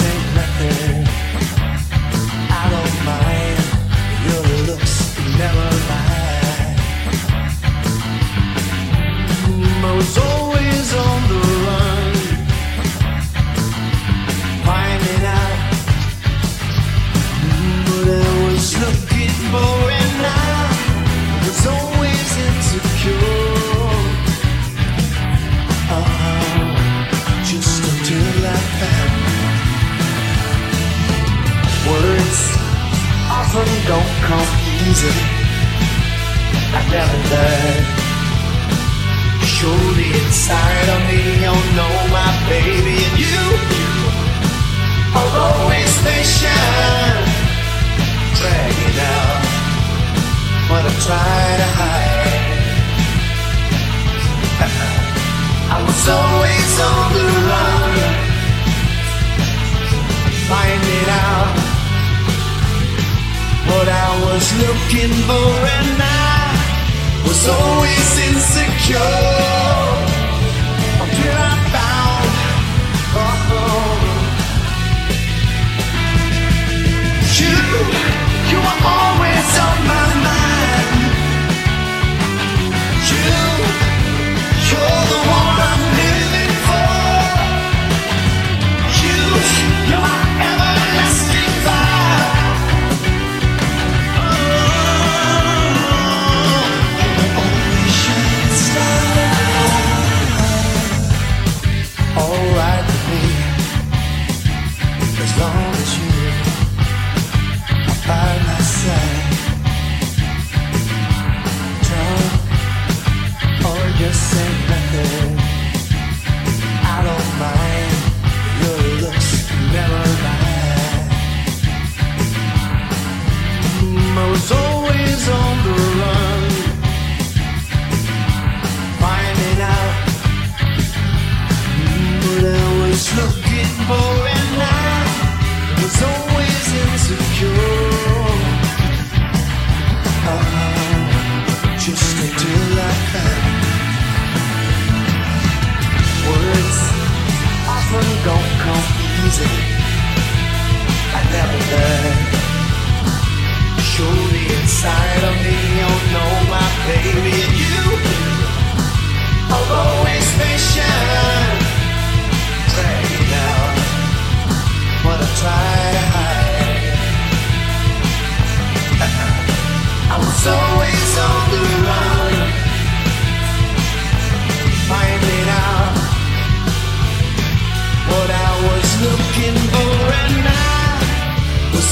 ain't nothing. Easy. I never learned. Surely inside of me, oh you know my baby and you are always patient. Dragging out what I try to hide. I was always on the run, finding out what I was looking for, and I was always insecure looking for, I was always insecure. Uh, just until I words often don't come easy. I never learned. Surely inside of me, you know my baby,